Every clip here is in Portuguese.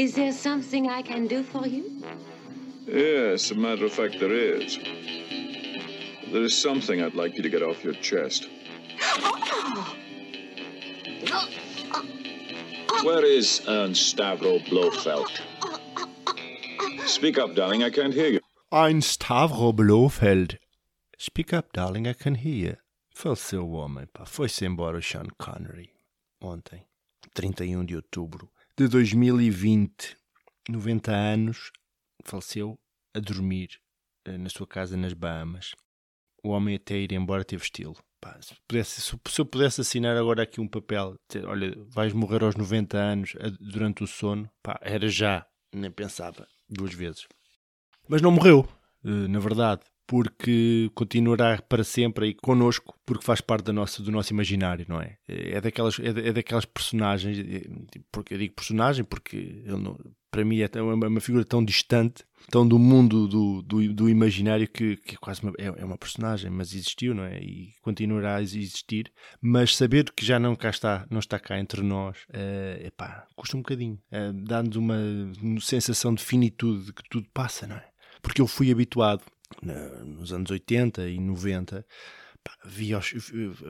Is there something I can do for you? Yes, a matter of fact, there is. There is something I'd like you to get off your chest. Where is Ernst Stavro Blofeld? Speak up, darling, I can't hear you. Ein Stavro Blofeld. Speak up, darling, I can hear you. Faleceu o homem, pá. Foi-se embora o Sean Connery. Ontem, 31 um de outubro de 2020. 90 anos. Faleceu a dormir eh, na sua casa nas Bahamas. O homem até ir embora teve estilo. Pá, se, pudesse, se, eu pudesse assinar agora aqui um papel, dizer, olha, vais morrer aos 90 anos durante o sono, pá, era já, nem pensava duas vezes. Mas não morreu, eh, na verdade, porque continuará para sempre aí connosco, porque faz parte da nossa, do nosso imaginário, não é? É daquelas, é, é daquelas personagens, eh, porque eu digo personagem porque ele não- para mim é é uma, figura tão distante, tão do mundo do, do, do imaginário que, que é quase uma, é, é uma personagem, mas existiu, não é? E continuará a existir, mas saber que já não cá está, não está cá entre nós, é epá, custa um bocadinho, eh, dá-nos uma sensação de finitude, de que tudo passa, não é? Porque eu fui habituado nos anos 80 e 90 pá, vi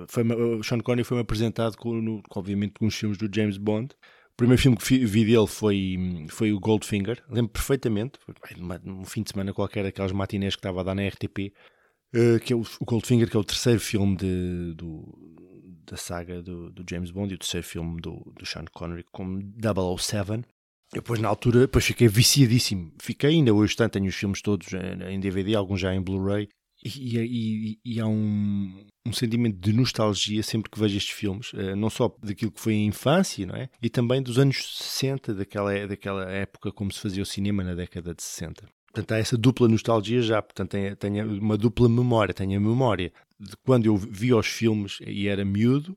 foi, o Sean Connery foi-me apresentado com, obviamente com os filmes do James Bond. O primeiro filme que vi dele foi, foi o Goldfinger. Lembro perfeitamente num fim de semana qualquer daquelas matinés que estava a dar na RTP eh, que é o, o Goldfinger que é o terceiro filme de, do, da saga do, do James Bond e o terceiro filme do, do Sean Connery como 007 eu depois na altura depois fiquei viciadíssimo. Fiquei ainda hoje tanto, tenho os filmes todos em em DVD, alguns já em Blu-ray. E, e- e há um, um sentimento de nostalgia sempre que vejo estes filmes, eh, não só daquilo que foi a infância, não é? E também dos anos 60, daquela, daquela época como se fazia o cinema na década de 60. Portanto, há essa dupla nostalgia já, portanto, tenho, tenho uma dupla memória. Tenho a memória de quando eu vi os filmes e era miúdo,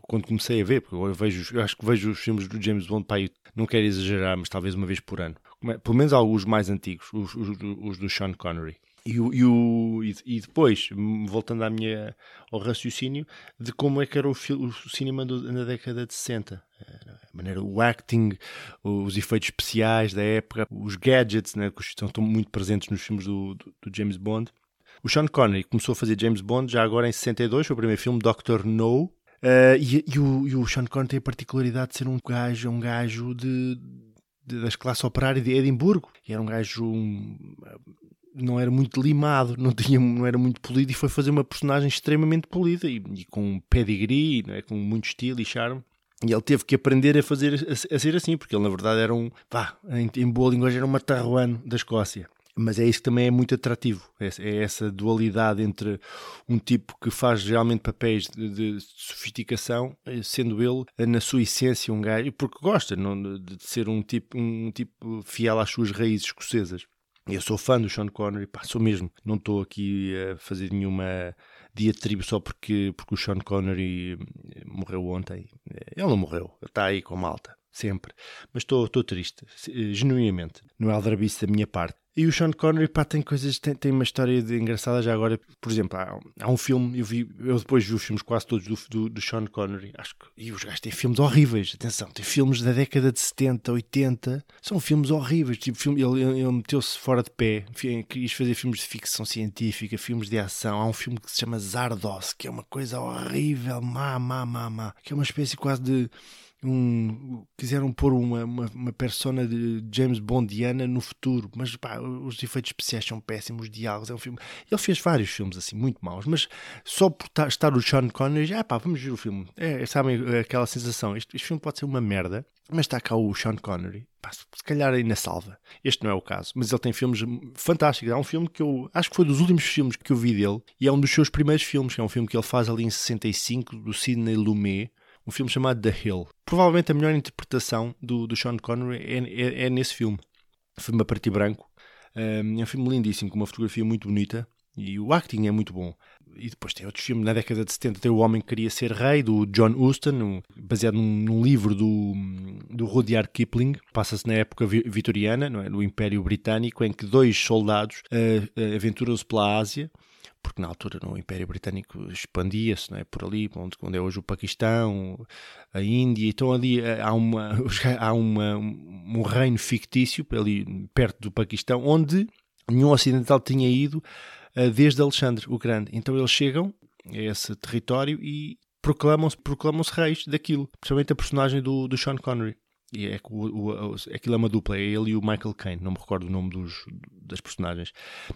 quando comecei a ver, porque eu, vejo, eu acho que vejo os filmes do James Bond, pá, não quero exagerar, mas talvez uma vez por ano. É- Pelo menos alguns mais antigos, os, os, os do Sean Connery. E, e, e, depois, voltando à minha, ao raciocínio, de como é que era o, o cinema do- na década de 60. A maneira, o acting, os efeitos especiais da época, os gadgets, né, que estão, estão muito presentes nos filmes do, do, do James Bond. O Sean Connery começou a fazer James Bond já agora em 62, foi o primeiro filme, Doctor No. Uh, e, e o, e o Sean Connery tem a particularidade de ser um gajo, um gajo de, de- das classes operárias de Edimburgo. E era um gajo. um, não era muito limado, não, tinha, não era muito polido e foi fazer uma personagem extremamente polida e, e com pedigree, é? com muito estilo e charme. E ele teve que aprender a fazer a, a ser assim, porque ele na verdade era um, pá, em, em boa linguagem era um matarruano da Escócia. Mas é isso que também é muito atrativo. É, é essa dualidade entre um tipo que faz geralmente papéis de, de sofisticação, eh, sendo ele, eh, na sua essência, um gajo, porque gosta não, de ser um tipo, um tipo fiel às suas raízes escocesas. Eu sou fã do Sean Connery, pá, sou mesmo. Não estou aqui a fazer nenhuma diatribe só porque, porque o Sean Connery eh, morreu ontem. Ele não morreu, está aí com malta, sempre. Mas estou triste, genuinamente. Não é aldrabice da minha parte. E o Sean Connery, pá, tem coisas, tem, tem uma história de engraçada já agora. Por exemplo, há, há, um filme, eu vi, eu depois vi os filmes quase todos do, do, do Sean Connery, acho que, e os gajos têm filmes horríveis, atenção, tem filmes da década de 70, 80, são filmes horríveis, tipo, filme, ele, ele, ele meteu-se fora de pé, quis fazer filmes de ficção científica, filmes de ação, há um filme que se chama Zardos, que é uma coisa horrível, má, má, má, má, que é uma espécie quase de um, quiseram pôr uma, uma, uma, persona de James Bondiana no futuro, mas pá, os efeitos especiais são péssimos, os diálogos, é um filme. Ele fez vários filmes assim, muito maus, mas só por estar o Sean Connery, ah pá, vamos ver o filme. É, sabem aquela sensação, este, este filme pode ser uma merda, mas está cá o Sean Connery, pá, se calhar aí na salva. Este não é o caso, mas ele tem filmes fantásticos. Há um filme que eu acho que foi dos últimos filmes que eu vi dele, e é um dos seus primeiros filmes, é um filme que ele faz ali em 65, do Sidney Lumet um filme chamado The Hill. Provavelmente a melhor interpretação do, do Sean Connery é, é, é nesse filme. Filme a e branco. É um filme lindíssimo, com uma fotografia muito bonita e o acting é muito bom. E depois tem outros filmes, na década de 70 tem O Homem que Queria Ser Rei, do John Huston, baseado num, num livro do, do Rudyard Kipling, passa-se na época vitoriana, não é? no Império Britânico, em que dois soldados uh, aventuram-se pela Ásia porque na altura no Império Britânico expandia-se, é? Por ali, onde, onde é hoje o Paquistão, a Índia, então ali eh, há, uma, há uma, um reino fictício ali perto do Paquistão, onde nenhum ocidental tinha ido eh, desde Alexandre o Grande. Então eles chegam a esse território e proclamam-se proclamam reis daquilo, principalmente a personagem do, do Sean Connery. É, o, o, aquilo é uma dupla, é ele e o Michael Caine, não me recordo o nome dos, das personagens.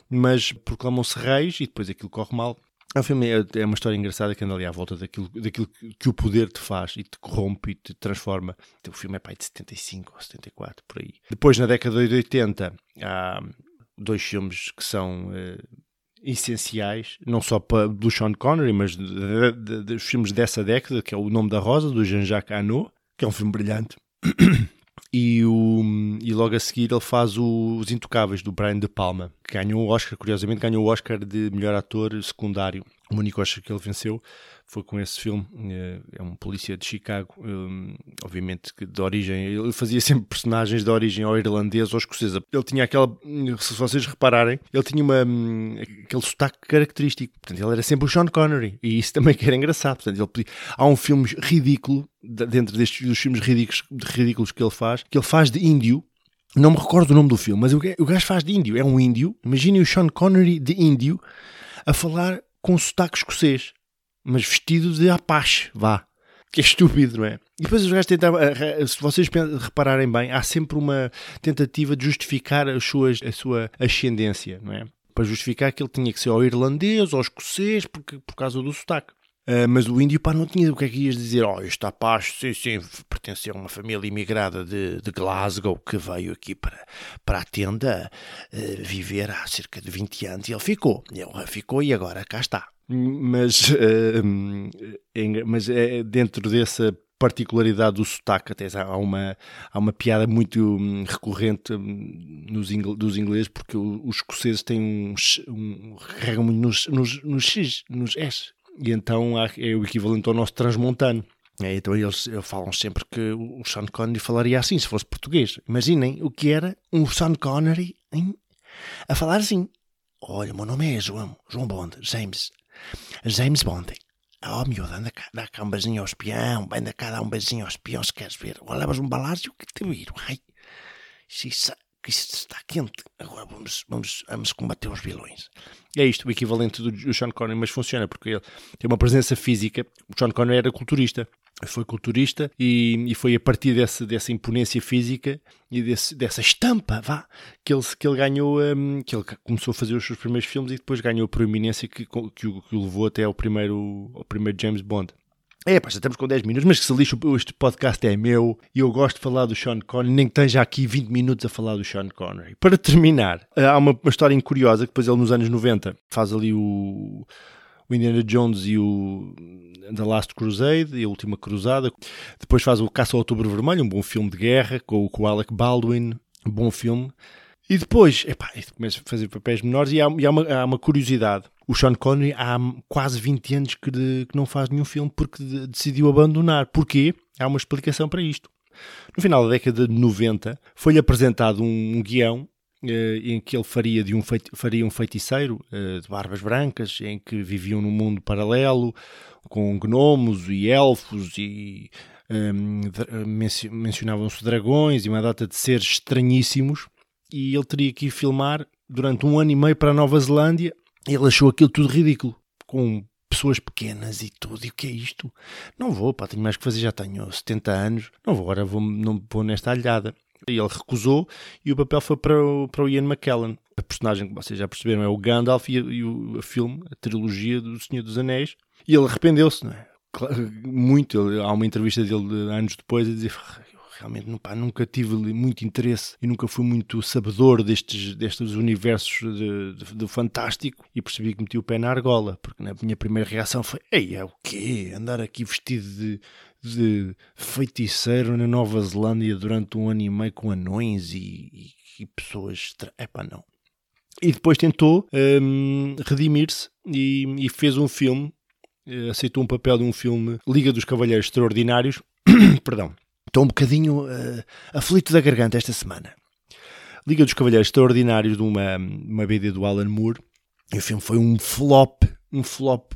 Mas proclamam-se reis e depois aquilo corre mal. É um filme, é, é uma história engraçada que anda ali à volta daquilo, daquilo que o poder te faz e te corrompe e te transforma. Então, o filme é pai de 75 ou 74, por aí. Depois, na década de 80, há dois filmes que são uh, essenciais, não só para, do Sean Connery, mas dos filmes dessa década, que é O Nome da Rosa, do Jean-Jacques Annaud, que é um filme brilhante. E, o, e logo a seguir ele faz o, Os Intocáveis, do Brian De Palma, que ganhou o Oscar, curiosamente, ganhou o Oscar de melhor ator secundário. O único Oscar que ele venceu foi com esse filme. Eh, é um polícia de Chicago, um, obviamente que de origem. Ele fazia sempre personagens de origem ou irlandesa ou escocesa. Ele tinha aquela. Se vocês repararem, ele tinha uma, hum, aquele sotaque característico. Portanto, ele era sempre o Sean Connery. E isso também que era engraçado. Portanto, ele podia, há um filme ridículo, dentro destes dos filmes ridículos, ridículos que ele faz, que ele faz de índio. Não me recordo o nome do filme, mas o gajo faz de índio. É um índio. Imaginem o Sean Connery de índio a falar com sotaque escocês mas vestido de Apache, vá. Que é estúpido, não é? E depois os gajos tentavam, eh, se vocês repararem bem, há sempre uma tentativa de justificar as suas, a sua ascendência, não é? Para justificar que ele tinha que ser ou irlandês ou escocês porque, por causa do sotaque. Uh, mas o índio, pá, não tinha. O que é que ias dizer? Oh, este Apache, sim, sim, pertencia a uma família imigrada de, de Glasgow que veio aqui para, para a tenda uh, viver há cerca de 20 anos e ele ficou. Ele ficou e agora cá está mas, uh, mas é dentro dessa particularidade do sotaque, até há uma, há uma piada muito hum, recorrente hum, nos ingl, dos ingleses, porque os escoceses têm um, um carregam muito nos, nos, nos X, nos S, e então é o equivalente ao nosso transmontano. É, então eles falam sempre que o Sean Connery falaria assim se fosse português. Imaginem o que era um Sean Connery a falar assim. Olha, meu nome é João, João Bond, James. James Bond. Oh, miúdo, anda cá, dá cá um beijinho ao espião, anda cá, dá um beijinho ao espião se queres ver. Ou levas um balácio que te viro. Ai, isso, isso está quente. Agora vamos, vamos, vamos combater os vilões. É isto, o equivalente do Sean Connery, mas funciona porque ele tem uma presença física. O Sean Connery era culturista foi culturista e, e, foi a partir dessa, dessa imponência física e desse, dessa estampa vá, que, ele, que ele ganhou, um, que ele começou a fazer os seus primeiros filmes e depois ganhou a proeminência que, que, o, que o levou até ao primeiro, ao primeiro James Bond. É, pá, já estamos com 10 minutos, mas que se lixe, este podcast é meu e eu gosto de falar do Sean Connery, nem que esteja aqui 20 minutos a falar do Sean Connery. Para terminar, há uma, uma história curiosa que depois ele nos anos 90 faz ali o o Indiana Jones e o The Last Crusade e a Última Cruzada. Depois faz o Caça ao Outubro Vermelho, um bom filme de guerra com, com o Alec Baldwin, um bom filme. E depois, epá, começa a fazer papéis menores e há, e há, uma, há uma curiosidade. O Sean Connery há quase 20 anos que, de, que não faz nenhum filme porque de, decidiu abandonar. Porquê? Há uma explicação para isto. No final da década de 90, foi-lhe apresentado um, guião eh, em que ele faria, de um, faria um feiticeiro eh, de barbas brancas, em que viviam num mundo paralelo, com gnomos e elfos e ehm, mencionavam-se dragões e uma data de seres estranhíssimos e ele teria que ir filmar durante um ano e meio para a Nova Zelândia. Ele achou aquilo tudo ridículo, com pessoas pequenas e tudo. E o que é isto? Não vou, pá, tenho mais que fazer, já tenho 70 anos, não vou, agora vou, não vou nesta alhada. E ele recusou e o papel foi para o, para o Ian McKellen. A personagem que vocês já perceberam é o Gandalf e, e o, filme, a trilogia do Senhor dos Anéis. E ele arrependeu-se, não é? Muito. Há uma entrevista dele anos depois a dizer realmente pá, nunca tive muito interesse e nunca fui muito sabedor destes, destes universos de, fantástico e percebi que meti o pé na argola, porque na minha primeira reação foi: Ei, é o quê? Andar aqui vestido de, de feiticeiro na Nova Zelândia durante um ano e meio com anões e, e, e pessoas. É pá, não. E depois tentou hum, redimir-se e, e fez um filme eh, aceitou um papel de um filme Liga dos Cavalheiros Extraordinários, perdão, Estou um bocadinho uh, aflito da garganta esta semana. Liga dos Cavalheiros Extraordinários de uma, uma BD do Alan Moore. E o filme foi um flop, um flop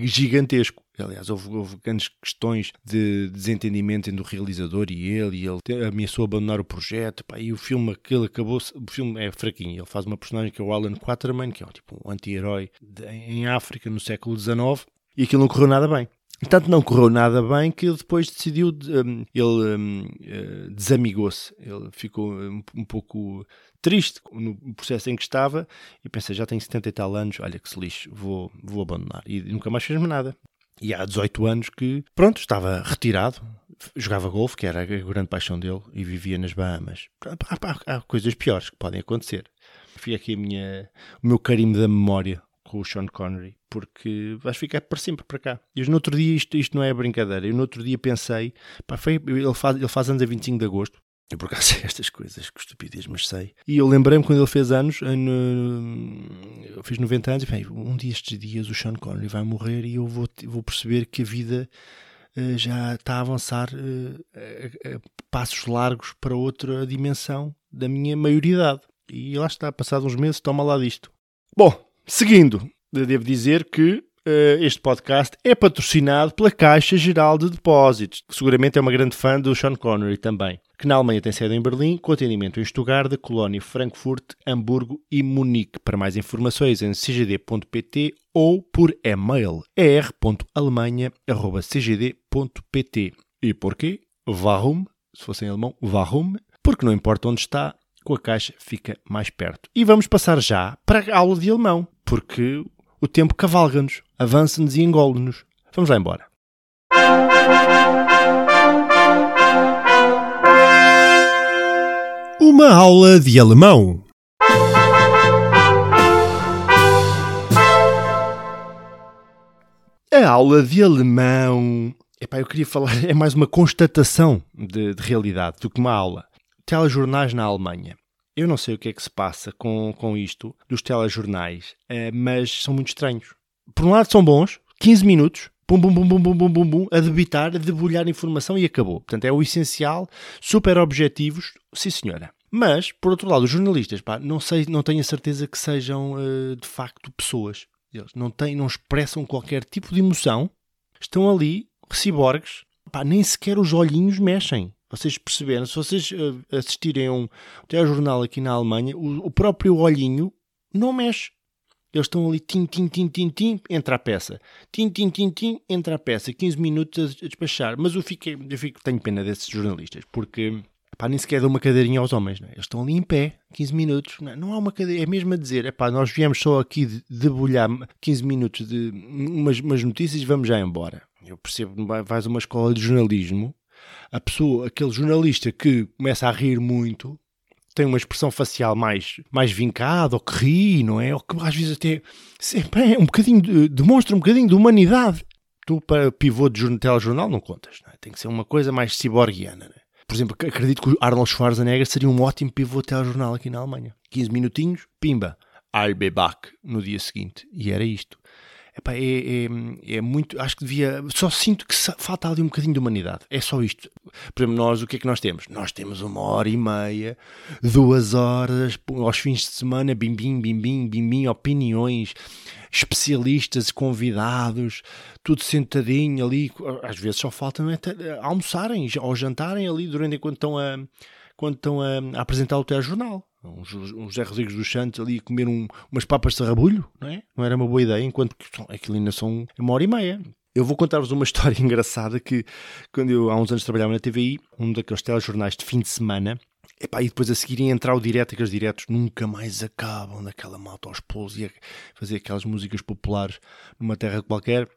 gigantesco. Aliás, houve, houve grandes questões de desentendimento entre o realizador e ele, e ele ameaçou abandonar o projeto. Pá, e o filme, aquele acabou. O filme é fraquinho. Ele faz uma personagem que é o Alan Quaterman, que é tipo um anti-herói em África no século XIX, e aquilo não correu nada bem. Tanto não correu nada bem que ele depois decidiu, ele eh, desamigou-se, ele ficou um, pouco triste no processo em que estava e pensei, já tenho 70 e tal anos, olha que se lixo, vou, vou abandonar. E nunca mais fez-me nada. E há 18 anos que, pronto, estava retirado, jogava golfe, que era a grande paixão dele, e vivia nas Bahamas. Há, há, há coisas piores que podem acontecer. Fica aqui a minha, o meu carimbo da memória com o Sean Connery, porque vais ficar para sempre para cá. E no outro dia, isto, isto não é brincadeira, eu no outro dia pensei, pá, foi, ele, faz, ele faz anos a 25 de agosto, eu por acaso sei estas coisas, que estupidez, mas sei. E eu lembrei-me quando ele fez anos, eu fiz 90 anos, e bem, um dia estes dias o Sean Connery vai morrer e eu vou, vou perceber que a vida uh, já está a avançar a passos largos para outra dimensão da minha maioridade. E lá está, passado uns meses, toma lá disto. Bom, Seguindo, devo dizer que uh, este podcast é patrocinado pela Caixa Geral de Depósitos, que seguramente é uma grande fã do Sean Connery também, que na Alemanha tem sede em Berlim, com atendimento em Stuttgart, Colónia, Frankfurt, Hamburgo e Munique. Para mais informações em cgd.pt ou por e-mail er.alemanha.cgd.pt. E porquê? Warum? Se fosse em alemão, warum? Porque não importa onde está, com a caixa fica mais perto. E vamos passar já para a aula de alemão, porque o tempo cavalga-nos, avança-nos e engole-nos. Vamos lá embora. Uma aula de alemão. A aula de alemão. Epá, eu queria falar, é mais uma constatação de, de realidade do que uma aula telejornais na Alemanha. Eu não sei o que é que se passa com, com isto dos telejornais, eh, mas são muito estranhos. Por um lado são bons, 15 minutos, bum bum bum bum bum bum bum, bum a debitar, a debulhar informação e acabou. Portanto, é o essencial, super objetivos, sim senhora. Mas, por outro lado, os jornalistas, pá, não sei, não tenho a certeza que sejam uh, de facto pessoas. Eles não têm, não expressam qualquer tipo de emoção. Estão ali, ciborgues, pá, nem sequer os olhinhos mexem. Vocês perceberam, se vocês uh, assistirem a um telejornal aqui na Alemanha, o, o, próprio olhinho não mexe. Eles estão ali, tim, tim, tim, tim, tim, entra a peça. Tim, tim, tim, tim, entra a peça. 15 minutos a, despachar. Mas eu, fico, eu fico, tenho pena desses jornalistas, porque nem sequer dão uma cadeirinha aos homens. Não é? Eles estão ali em pé, 15 minutos. Não, é? não há uma cadeira, é mesmo a dizer, epá, nós viemos só aqui de debulhar 15 minutos de umas, umas notícias e vamos já embora. Eu percebo, vais a uma escola de jornalismo a pessoa, aquele jornalista que começa a rir muito, tem uma expressão facial mais, mais vincada, ou que ri, não é? Ou que às vezes até sempre é um bocadinho, de, demonstra um bocadinho de humanidade. Tu, para pivô de telejornal, não contas, não é? Tem que ser uma coisa mais ciborguiana, é? Por exemplo, acredito que o Arnold Schwarzenegger seria um ótimo pivô telejornal aqui na Alemanha. 15 minutinhos, pimba, I'll be back no dia seguinte. E era isto. Epá, é, é, é, muito. Acho que devia. Só sinto que falta ali um bocadinho de humanidade. É só isto. Exemplo, nós o que é que nós temos? Nós temos uma hora e meia, duas horas, aos fins de semana, bim bim, bim bim, bim bim, opiniões, especialistas, convidados, tudo sentadinho ali. Às vezes só falta é, almoçarem ou jantarem ali durante enquanto estão a, quando estão a, a apresentar o telejornal um, um José Rodrigues dos Santos ali comer um, umas papas de sarrabulho, não é? Não era uma boa ideia, enquanto que aquilo ainda são uma hora e meia. Eu vou contar-vos uma história engraçada que, quando eu há uns anos trabalhava na TVI, um daqueles telejornais de fim de semana, epá, e depois a seguir entrar o direto, aqueles diretos nunca mais acabam, daquela malta aos polos, e fazer aquelas músicas populares numa terra qualquer.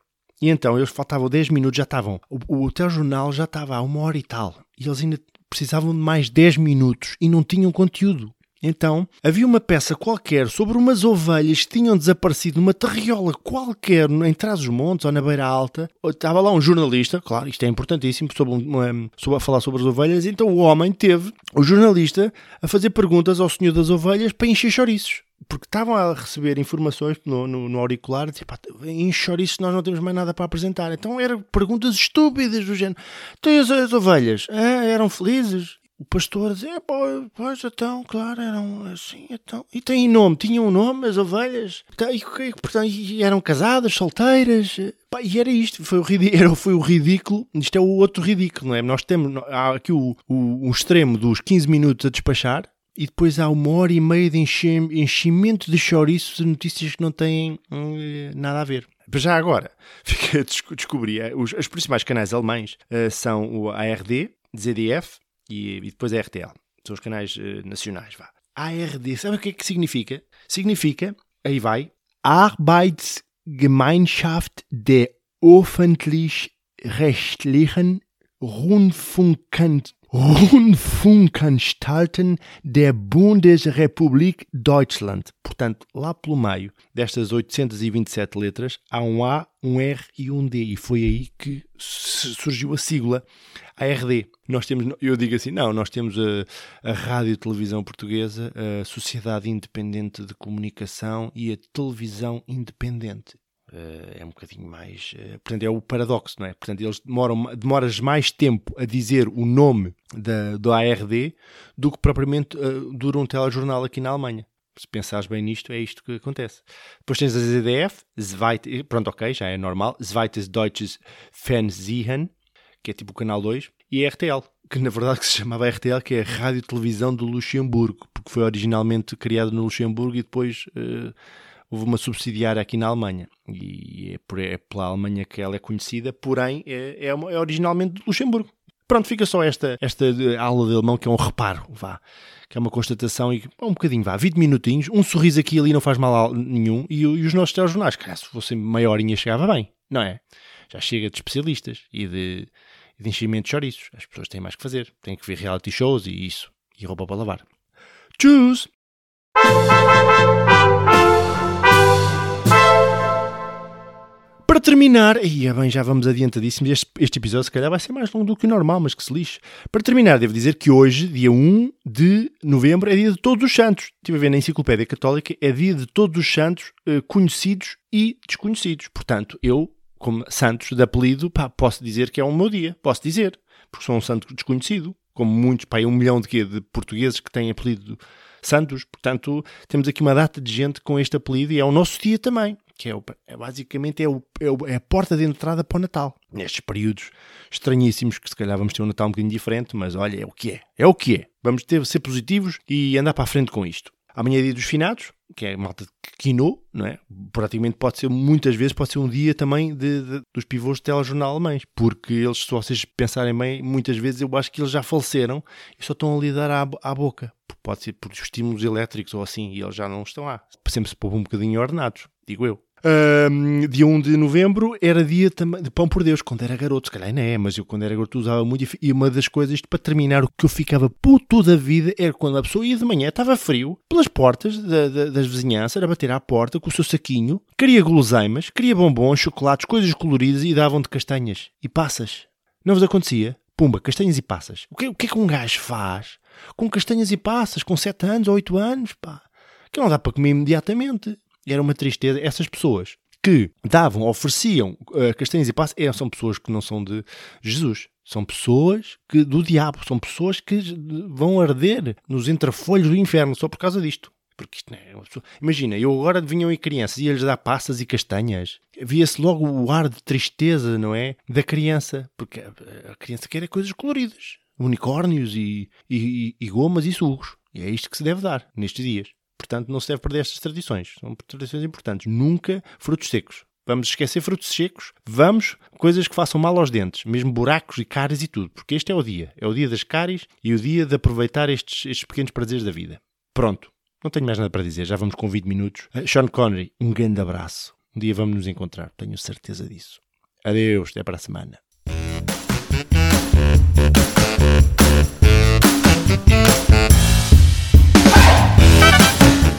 E então, eles faltavam 10 minutos, já estavam. O, o telejornal já estava a uma hora e tal. E eles ainda precisavam de mais 10 minutos e não tinham conteúdo. Então, havia uma peça qualquer sobre umas ovelhas que tinham desaparecido numa terriola qualquer em Trás-os-Montes ou na Beira Alta. Estava lá um jornalista, claro, isto é importantíssimo, sobre, uma, sobre a falar sobre as ovelhas. Então o homem teve, o jornalista, a fazer perguntas ao senhor das ovelhas para encher chouriços porque estavam a receber informações no, no, no auricular, tipo, em chouriços nós não temos mais nada para apresentar. Então eram perguntas estúpidas do género. Então as, as ovelhas ah, eram felizes? O pastor dizia, pois então, claro, eram assim, então. E têm nome, tinham um nome, as ovelhas. Então, e, portanto, e eram casadas, solteiras. Pá, e era isto, foi o, ridículo, foi o ridículo. Isto é o outro ridículo, não é? Nós temos há aqui o, o, o extremo dos 15 minutos a despachar. E depois há uma hora e meia de enchimento de chouriços de notícias que não têm hum, nada a ver. Já agora, descobrir, eh, os, os principais canais alemães uh, são o ARD, ZDF, e, e depois a RTL. São os canais uh, nacionais, vá. ARD, sabe o que é que significa? Significa, aí vai, Arbeitsgemeinschaft der öffentlich-rechtlichen Rundfunkanstalten der Bundesrepublik Deutschland. Portanto, lá pelo meio destas 827 letras, há um A, um R e um D. E foi aí que surgiu a sigla ARD. Nós temos, eu digo assim, não, nós temos a, a Rádio e Televisão Portuguesa, a Sociedade Independente de Comunicação e a Televisão Independente. Uh, é um bocadinho mais. Uh, portanto, é o paradoxo, não é? Portanto, eles demoram demoras mais tempo a dizer o nome da, do ARD do que propriamente uh, dura um telejornal aqui na Alemanha. Se pensares bem nisto, é isto que acontece. Depois tens a ZDF, Zweit, pronto, ok, já é normal. Zweites Deutsches Fernsehen, que é tipo o canal 2, e a RTL, que na verdade que se chamava RTL, que é a Rádio Televisão do Luxemburgo, porque foi originalmente criado no Luxemburgo e depois houve uma subsidiária aqui na Alemanha. E é, por, é pela Alemanha que ela é conhecida, porém é, é, é originalmente do Luxemburgo. Pronto, fica só esta, esta aula de alemão que é um reparo, vá. Que é uma constatação e um bocadinho, vá, 20 minutinhos, um sorriso aqui e ali não faz mal nenhum. E, e os nossos telejornais, cara, se fossem meia horinha chegava bem, não é? Já chega de especialistas e de, de enchimento de chouriços. As pessoas têm mais que fazer. Têm que ver reality shows e isso. E roupa para lavar. Tchus! Para terminar, e é bem, já vamos adiantadíssimos, este, este episódio se calhar vai ser mais longo do que o normal, mas que se lixe. Para terminar, devo dizer que hoje, dia 1 de novembro, é dia de todos os santos. Estive a ver na Enciclopédia Católica, é dia de todos os santos eh, conhecidos e desconhecidos. Portanto, eu como Santos de apelido, pá, posso dizer que é um meu dia, posso dizer, porque sou um santo desconhecido, como muitos, pá, um milhão de, quê? de portugueses que têm apelido Santos, portanto, temos aqui uma data de gente com este apelido e é o nosso dia também, que é, o, é basicamente é, é, o, é, a porta de entrada para o Natal. Nestes períodos estranhíssimos, que se calhar vamos ter um Natal um bocadinho diferente, mas olha, é o que é, é o que é. Vamos ter, ser positivos e andar para a frente com isto. Amanhã é dia dos finados, que é malta de quino, não é? Praticamente pode ser, muitas vezes, pode ser um dia também de, de, dos pivôs de telejornal alemães, porque eles, se vocês pensarem bem, muitas vezes eu acho que eles já faleceram e só estão a lidar à, à boca. Pode ser por estímulos elétricos ou assim, e eles já não estão lá. Sempre se poupam um bocadinho ordenados, digo eu. Um, dia 1 de novembro era dia de pão por Deus, quando era garoto, se calhar não é, mas eu quando era garoto usava muito. E uma das coisas, para terminar, o que eu ficava puto da vida era quando a pessoa ia de manhã, estava frio, pelas portas da, da, das vizinhanças, era bater à porta com o seu saquinho, queria guloseimas, queria bombons, chocolates, coisas coloridas e davam de castanhas e passas. Não vos acontecia? Pumba, castanhas e passas. O que, o que é que um gajo faz com castanhas e passas, com 7 anos ou 8 anos, pá? Que não dá para comer imediatamente. Era uma tristeza. Essas pessoas que davam, ofereciam uh, castanhas e passas, é, são pessoas que não são de Jesus. São pessoas que, do diabo, são pessoas que vão arder nos entrefolhos do inferno só por causa disto. Porque isto não é uma pessoa... Imagina, eu agora vinham aí crianças e eles dar passas e castanhas. Via-se logo o ar de tristeza, não é? Da criança. Porque a criança quer é coisas coloridas. Unicórnios e, e, e gomas e sugos. E é isto que se deve dar nestes dias. Portanto, não se deve perder estas tradições. São tradições importantes. Nunca frutos secos. Vamos esquecer frutos secos. Vamos coisas que façam mal aos dentes, mesmo buracos e cáries e tudo, porque este é o dia. É o dia das cáries e o dia de aproveitar estes, estes pequenos prazeres da vida. Pronto. Não tenho mais nada para dizer, já vamos com 20 minutos. Uh, Sean Connery, um grande abraço. Um dia vamos nos encontrar, tenho certeza disso. Adeus, até para a semana.